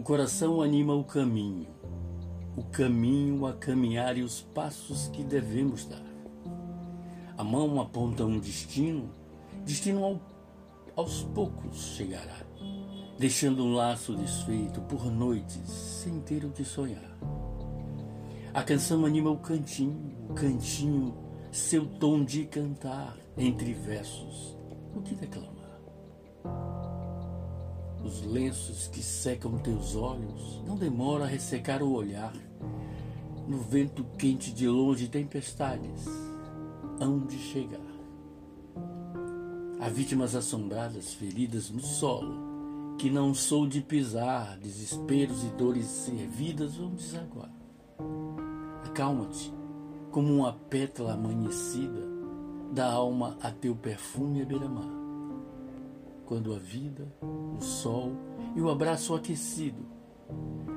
coração anima o caminho, o caminho a caminhar e os passos que devemos dar. A mão aponta um destino, destino ao, aos poucos chegará, deixando um laço desfeito por noites sem ter o que sonhar. A canção anima o cantinho, o cantinho, seu tom de cantar entre versos, o que declamar. Os lenços que secam teus olhos não demora a ressecar o olhar. No vento quente de longe tempestades hão de chegar. Há vítimas assombradas, feridas no solo, que não sou de pisar, desesperos e dores servidas vão desaguar. Acalma-te, como uma pétala amanhecida, da alma a teu perfume a beira-mar quando a vida, o sol e o abraço aquecido,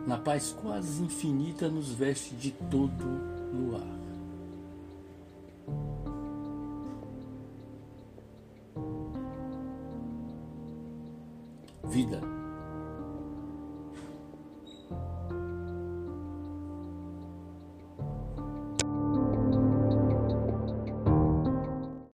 na paz quase infinita, nos veste de todo luar. Vida